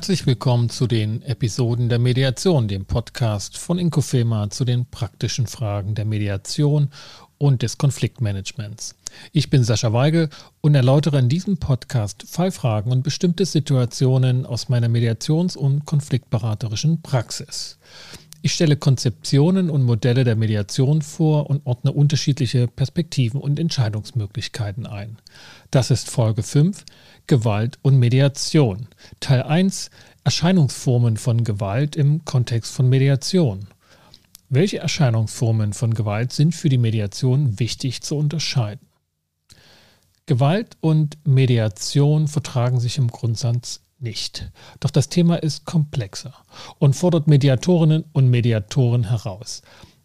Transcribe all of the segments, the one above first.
Herzlich willkommen zu den Episoden der Mediation, dem Podcast von Inkofema zu den praktischen Fragen der Mediation und des Konfliktmanagements. Ich bin Sascha Weigel und erläutere in diesem Podcast Fallfragen und bestimmte Situationen aus meiner Mediations- und konfliktberaterischen Praxis. Ich stelle Konzeptionen und Modelle der Mediation vor und ordne unterschiedliche Perspektiven und Entscheidungsmöglichkeiten ein. Das ist Folge 5 Gewalt und Mediation. Teil 1 Erscheinungsformen von Gewalt im Kontext von Mediation. Welche Erscheinungsformen von Gewalt sind für die Mediation wichtig zu unterscheiden? Gewalt und Mediation vertragen sich im Grundsatz nicht. Doch das Thema ist komplexer und fordert Mediatorinnen und Mediatoren heraus.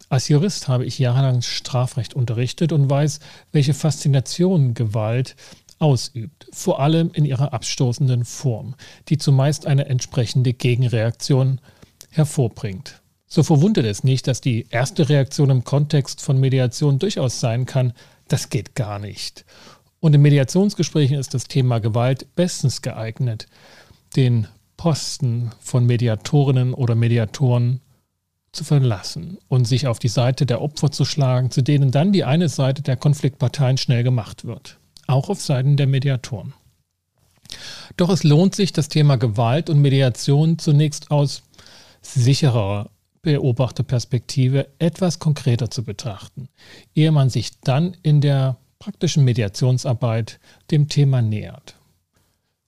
Als Jurist habe ich jahrelang Strafrecht unterrichtet und weiß, welche Faszination Gewalt ausübt, vor allem in ihrer abstoßenden Form, die zumeist eine entsprechende Gegenreaktion hervorbringt. So verwundert es nicht, dass die erste Reaktion im Kontext von Mediation durchaus sein kann, das geht gar nicht. Und in Mediationsgesprächen ist das Thema Gewalt bestens geeignet, den Posten von Mediatorinnen oder Mediatoren zu verlassen und sich auf die Seite der Opfer zu schlagen, zu denen dann die eine Seite der Konfliktparteien schnell gemacht wird auch auf Seiten der Mediatoren. Doch es lohnt sich, das Thema Gewalt und Mediation zunächst aus sicherer Beobachterperspektive etwas konkreter zu betrachten, ehe man sich dann in der praktischen Mediationsarbeit dem Thema nähert.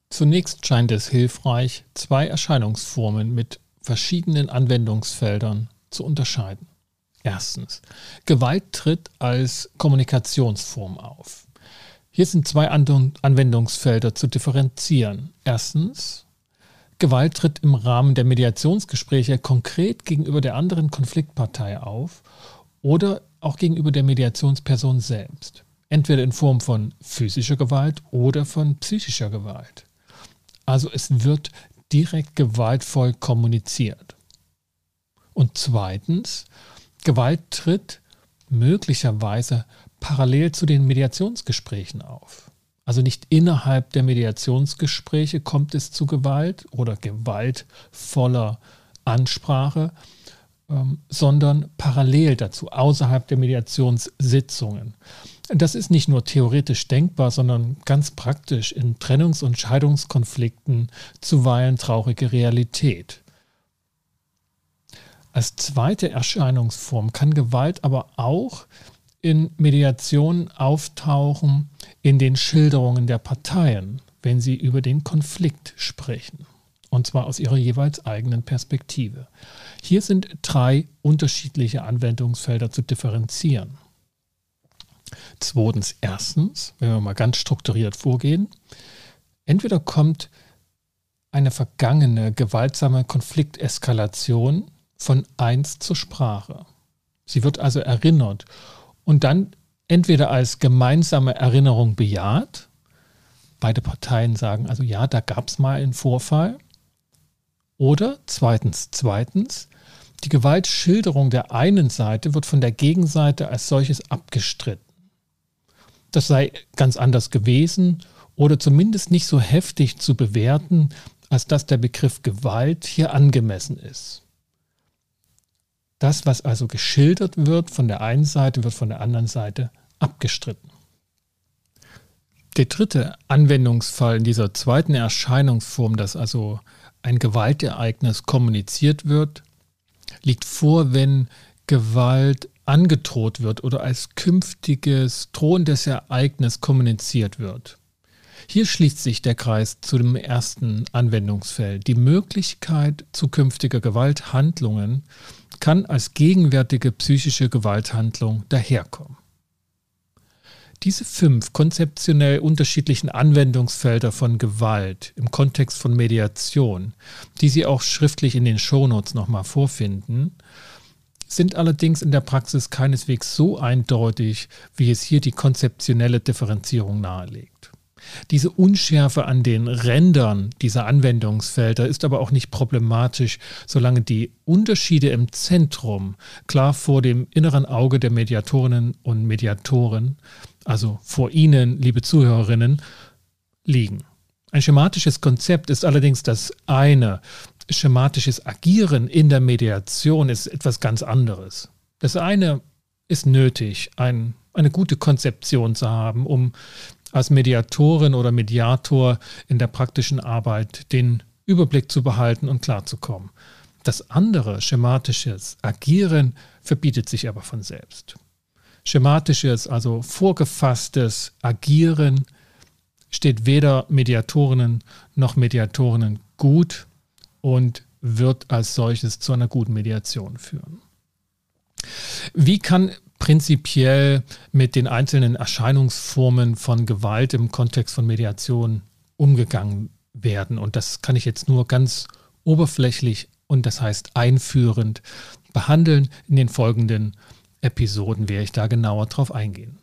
Zunächst scheint es hilfreich, zwei Erscheinungsformen mit verschiedenen Anwendungsfeldern zu unterscheiden. Erstens, Gewalt tritt als Kommunikationsform auf. Hier sind zwei Anwendungsfelder zu differenzieren. Erstens, Gewalt tritt im Rahmen der Mediationsgespräche konkret gegenüber der anderen Konfliktpartei auf oder auch gegenüber der Mediationsperson selbst. Entweder in Form von physischer Gewalt oder von psychischer Gewalt. Also es wird direkt gewaltvoll kommuniziert. Und zweitens, Gewalt tritt möglicherweise parallel zu den Mediationsgesprächen auf. Also nicht innerhalb der Mediationsgespräche kommt es zu Gewalt oder gewaltvoller Ansprache, ähm, sondern parallel dazu, außerhalb der Mediationssitzungen. Das ist nicht nur theoretisch denkbar, sondern ganz praktisch in Trennungs- und Scheidungskonflikten zuweilen traurige Realität. Als zweite Erscheinungsform kann Gewalt aber auch in Mediationen auftauchen in den Schilderungen der Parteien, wenn sie über den Konflikt sprechen. Und zwar aus ihrer jeweils eigenen Perspektive. Hier sind drei unterschiedliche Anwendungsfelder zu differenzieren. Zweitens, erstens, wenn wir mal ganz strukturiert vorgehen, entweder kommt eine vergangene gewaltsame Konflikteskalation von eins zur Sprache. Sie wird also erinnert und dann entweder als gemeinsame Erinnerung bejaht, beide Parteien sagen also ja, da gab es mal einen Vorfall, oder zweitens, zweitens, die Gewaltschilderung der einen Seite wird von der Gegenseite als solches abgestritten. Das sei ganz anders gewesen oder zumindest nicht so heftig zu bewerten, als dass der Begriff Gewalt hier angemessen ist. Das, was also geschildert wird von der einen Seite, wird von der anderen Seite abgestritten. Der dritte Anwendungsfall in dieser zweiten Erscheinungsform, dass also ein Gewaltereignis kommuniziert wird, liegt vor, wenn Gewalt angedroht wird oder als künftiges drohendes Ereignis kommuniziert wird. Hier schließt sich der Kreis zu dem ersten Anwendungsfeld. Die Möglichkeit zukünftiger Gewalthandlungen kann als gegenwärtige psychische Gewalthandlung daherkommen. Diese fünf konzeptionell unterschiedlichen Anwendungsfelder von Gewalt im Kontext von Mediation, die Sie auch schriftlich in den Shownotes nochmal vorfinden, sind allerdings in der Praxis keineswegs so eindeutig, wie es hier die konzeptionelle Differenzierung nahelegt. Diese Unschärfe an den Rändern dieser Anwendungsfelder ist aber auch nicht problematisch, solange die Unterschiede im Zentrum klar vor dem inneren Auge der Mediatorinnen und Mediatoren, also vor Ihnen, liebe Zuhörerinnen, liegen. Ein schematisches Konzept ist allerdings das eine. Schematisches Agieren in der Mediation ist etwas ganz anderes. Das eine ist nötig, ein, eine gute Konzeption zu haben, um als Mediatorin oder Mediator in der praktischen Arbeit den Überblick zu behalten und klarzukommen. Das andere, schematisches Agieren, verbietet sich aber von selbst. Schematisches, also vorgefasstes Agieren steht weder Mediatorinnen noch Mediatorinnen gut und wird als solches zu einer guten Mediation führen. Wie kann prinzipiell mit den einzelnen Erscheinungsformen von Gewalt im Kontext von Mediation umgegangen werden? Und das kann ich jetzt nur ganz oberflächlich und das heißt einführend behandeln. In den folgenden Episoden werde ich da genauer drauf eingehen.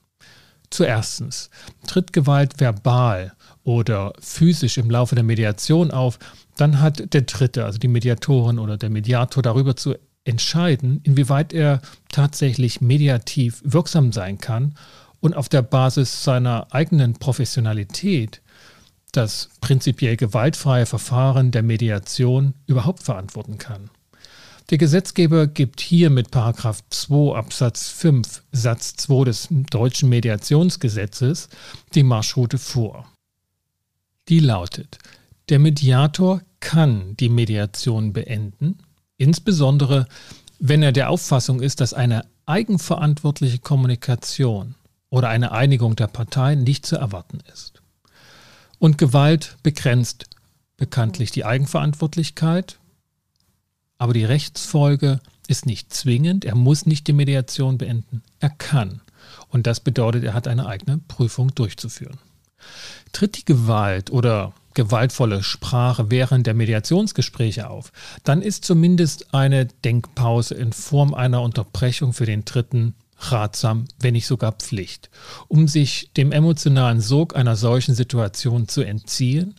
Zuerstens, tritt Gewalt verbal oder physisch im Laufe der Mediation auf, dann hat der Dritte, also die Mediatorin oder der Mediator, darüber zu entscheiden, inwieweit er tatsächlich mediativ wirksam sein kann und auf der Basis seiner eigenen Professionalität das prinzipiell gewaltfreie Verfahren der Mediation überhaupt verantworten kann. Der Gesetzgeber gibt hier mit 2 Absatz 5 Satz 2 des deutschen Mediationsgesetzes die Marschroute vor. Die lautet, der Mediator kann die Mediation beenden, insbesondere wenn er der Auffassung ist, dass eine eigenverantwortliche Kommunikation oder eine Einigung der Parteien nicht zu erwarten ist. Und Gewalt begrenzt bekanntlich die Eigenverantwortlichkeit aber die Rechtsfolge ist nicht zwingend. Er muss nicht die Mediation beenden. Er kann. Und das bedeutet, er hat eine eigene Prüfung durchzuführen. Tritt die Gewalt oder gewaltvolle Sprache während der Mediationsgespräche auf, dann ist zumindest eine Denkpause in Form einer Unterbrechung für den Dritten ratsam, wenn nicht sogar Pflicht, um sich dem emotionalen Sog einer solchen Situation zu entziehen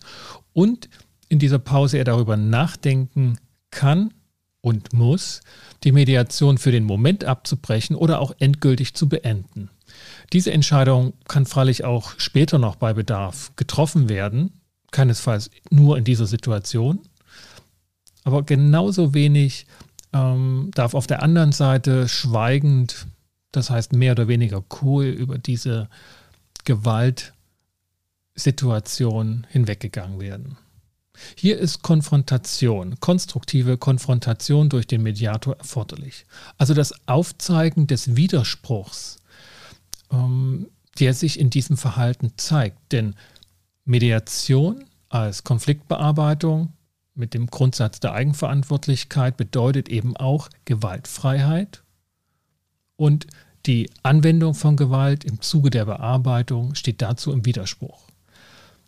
und in dieser Pause er darüber nachdenken kann, und muss, die Mediation für den Moment abzubrechen oder auch endgültig zu beenden. Diese Entscheidung kann freilich auch später noch bei Bedarf getroffen werden, keinesfalls nur in dieser Situation, aber genauso wenig ähm, darf auf der anderen Seite schweigend, das heißt mehr oder weniger cool, über diese Gewaltsituation hinweggegangen werden. Hier ist Konfrontation, konstruktive Konfrontation durch den Mediator erforderlich. Also das Aufzeigen des Widerspruchs, ähm, der sich in diesem Verhalten zeigt. Denn Mediation als Konfliktbearbeitung mit dem Grundsatz der Eigenverantwortlichkeit bedeutet eben auch Gewaltfreiheit und die Anwendung von Gewalt im Zuge der Bearbeitung steht dazu im Widerspruch.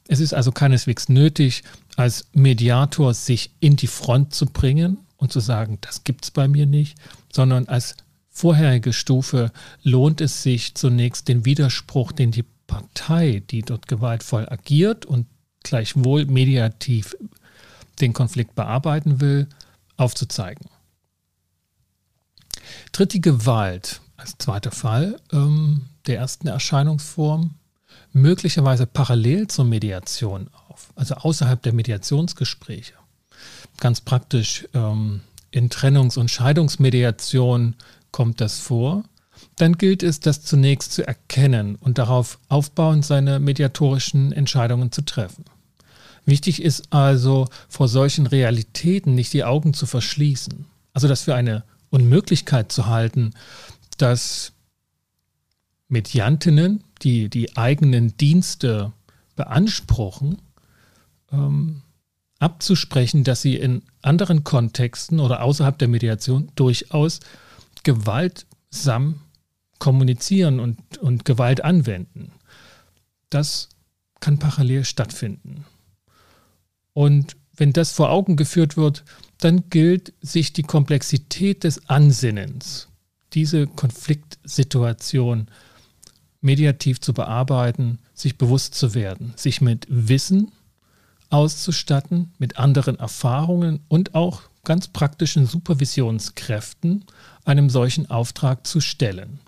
Es ist also keineswegs nötig, als Mediator sich in die Front zu bringen und zu sagen, das gibt es bei mir nicht, sondern als vorherige Stufe lohnt es sich zunächst den Widerspruch, den die Partei, die dort gewaltvoll agiert und gleichwohl mediativ den Konflikt bearbeiten will, aufzuzeigen. Tritt die Gewalt als zweiter Fall ähm, der ersten Erscheinungsform möglicherweise parallel zur Mediation auf, also außerhalb der Mediationsgespräche. Ganz praktisch ähm, in Trennungs- und Scheidungsmediation kommt das vor. Dann gilt es, das zunächst zu erkennen und darauf aufbauend seine mediatorischen Entscheidungen zu treffen. Wichtig ist also, vor solchen Realitäten nicht die Augen zu verschließen. Also das für eine Unmöglichkeit zu halten, dass Mediantinnen, die die eigenen Dienste beanspruchen, ähm, abzusprechen, dass sie in anderen Kontexten oder außerhalb der Mediation durchaus gewaltsam kommunizieren und, und Gewalt anwenden. Das kann parallel stattfinden. Und wenn das vor Augen geführt wird, dann gilt, sich die Komplexität des Ansinnens, diese Konfliktsituation mediativ zu bearbeiten, sich bewusst zu werden, sich mit Wissen auszustatten, mit anderen Erfahrungen und auch ganz praktischen Supervisionskräften einem solchen Auftrag zu stellen,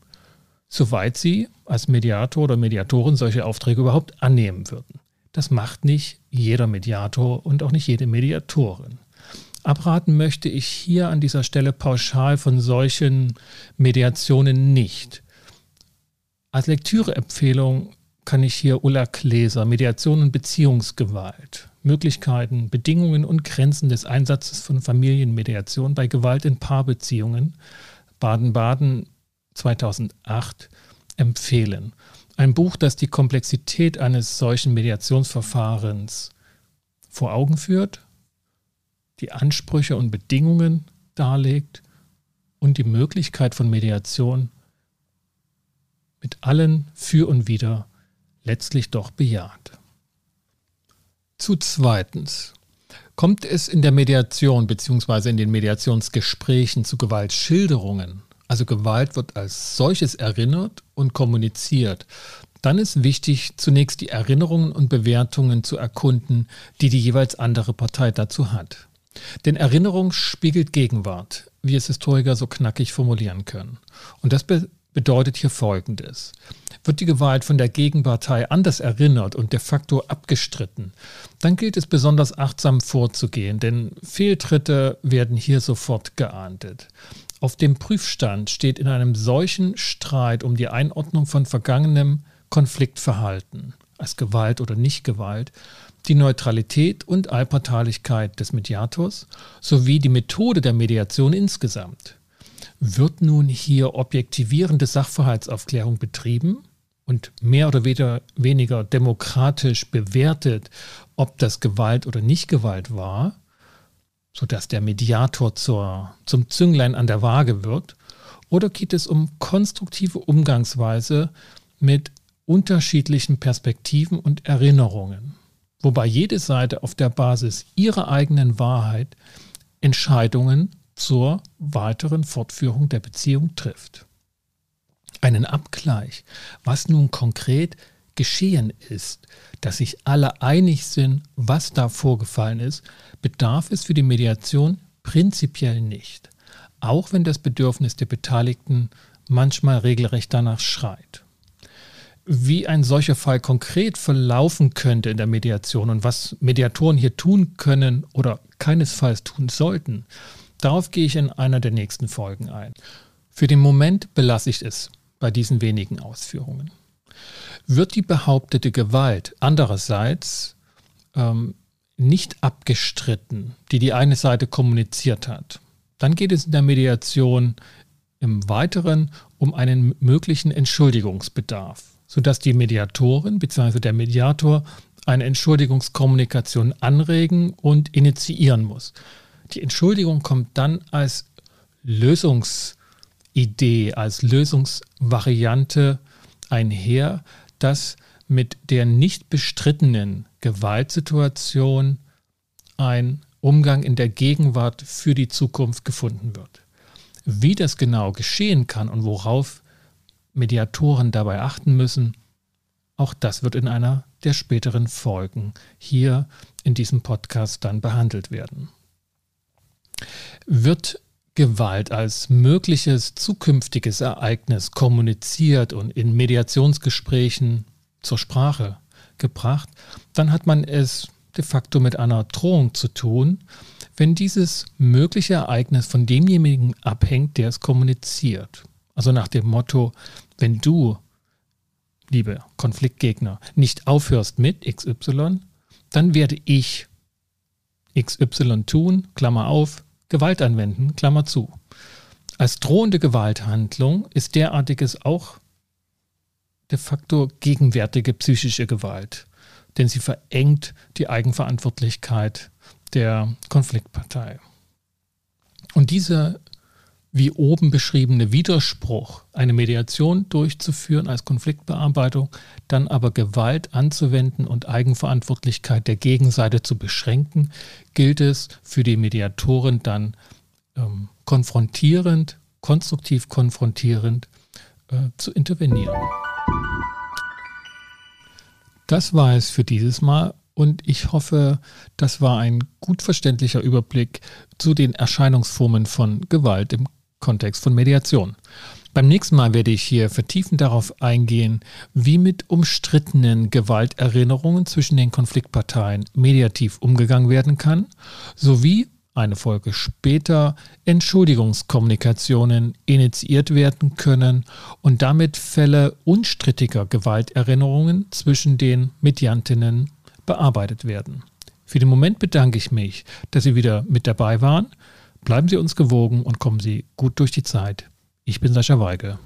soweit sie als Mediator oder Mediatorin solche Aufträge überhaupt annehmen würden. Das macht nicht jeder Mediator und auch nicht jede Mediatorin. Abraten möchte ich hier an dieser Stelle pauschal von solchen Mediationen nicht. Als Lektüreempfehlung kann ich hier Ulla Kläser, Mediation und Beziehungsgewalt, Möglichkeiten, Bedingungen und Grenzen des Einsatzes von Familienmediation bei Gewalt in Paarbeziehungen, Baden-Baden 2008, empfehlen. Ein Buch, das die Komplexität eines solchen Mediationsverfahrens vor Augen führt, die Ansprüche und Bedingungen darlegt und die Möglichkeit von Mediation mit allen für und wider letztlich doch bejaht. Zu zweitens. Kommt es in der Mediation bzw. in den Mediationsgesprächen zu Gewaltschilderungen, also Gewalt wird als solches erinnert und kommuniziert, dann ist wichtig, zunächst die Erinnerungen und Bewertungen zu erkunden, die die jeweils andere Partei dazu hat. Denn Erinnerung spiegelt Gegenwart, wie es Historiker so knackig formulieren können. Und das be bedeutet hier Folgendes. Wird die Gewalt von der Gegenpartei anders erinnert und de facto abgestritten, dann gilt es besonders achtsam vorzugehen, denn Fehltritte werden hier sofort geahndet. Auf dem Prüfstand steht in einem solchen Streit um die Einordnung von vergangenem Konfliktverhalten als Gewalt oder Nicht-Gewalt die Neutralität und Allparteilichkeit des Mediators sowie die Methode der Mediation insgesamt. Wird nun hier objektivierende Sachverhaltsaufklärung betrieben und mehr oder weniger demokratisch bewertet, ob das Gewalt oder Nicht-Gewalt war, sodass der Mediator zur, zum Zünglein an der Waage wird? Oder geht es um konstruktive Umgangsweise mit unterschiedlichen Perspektiven und Erinnerungen, wobei jede Seite auf der Basis ihrer eigenen Wahrheit Entscheidungen zur weiteren Fortführung der Beziehung trifft? Einen Abgleich, was nun konkret geschehen ist, dass sich alle einig sind, was da vorgefallen ist, bedarf es für die Mediation prinzipiell nicht, auch wenn das Bedürfnis der Beteiligten manchmal regelrecht danach schreit. Wie ein solcher Fall konkret verlaufen könnte in der Mediation und was Mediatoren hier tun können oder keinesfalls tun sollten, darauf gehe ich in einer der nächsten Folgen ein. Für den Moment belasse ich es bei diesen wenigen Ausführungen. Wird die behauptete Gewalt andererseits ähm, nicht abgestritten, die die eine Seite kommuniziert hat, dann geht es in der Mediation im Weiteren um einen möglichen Entschuldigungsbedarf, sodass die Mediatorin bzw. der Mediator eine Entschuldigungskommunikation anregen und initiieren muss. Die Entschuldigung kommt dann als Lösungsidee, als Lösungsvariante einher, dass mit der nicht bestrittenen Gewaltsituation ein Umgang in der Gegenwart für die Zukunft gefunden wird. Wie das genau geschehen kann und worauf Mediatoren dabei achten müssen, auch das wird in einer der späteren Folgen hier in diesem Podcast dann behandelt werden. Wird Gewalt als mögliches zukünftiges Ereignis kommuniziert und in Mediationsgesprächen zur Sprache gebracht, dann hat man es de facto mit einer Drohung zu tun, wenn dieses mögliche Ereignis von demjenigen abhängt, der es kommuniziert. Also nach dem Motto, wenn du, liebe Konfliktgegner, nicht aufhörst mit XY, dann werde ich XY tun, Klammer auf, Gewalt anwenden, Klammer zu. Als drohende Gewalthandlung ist derartiges auch de facto gegenwärtige psychische Gewalt, denn sie verengt die Eigenverantwortlichkeit der Konfliktpartei. Und dieser wie oben beschriebene Widerspruch, eine Mediation durchzuführen als Konfliktbearbeitung, dann aber Gewalt anzuwenden und Eigenverantwortlichkeit der Gegenseite zu beschränken, gilt es für die Mediatoren dann ähm, konfrontierend, konstruktiv konfrontierend äh, zu intervenieren. Das war es für dieses Mal und ich hoffe, das war ein gut verständlicher Überblick zu den Erscheinungsformen von Gewalt im Kontext von Mediation. Beim nächsten Mal werde ich hier vertiefend darauf eingehen, wie mit umstrittenen Gewalterinnerungen zwischen den Konfliktparteien mediativ umgegangen werden kann, sowie eine Folge später Entschuldigungskommunikationen initiiert werden können und damit Fälle unstrittiger Gewalterinnerungen zwischen den Mediantinnen bearbeitet werden. Für den Moment bedanke ich mich, dass Sie wieder mit dabei waren. Bleiben Sie uns gewogen und kommen Sie gut durch die Zeit. Ich bin Sascha Weige.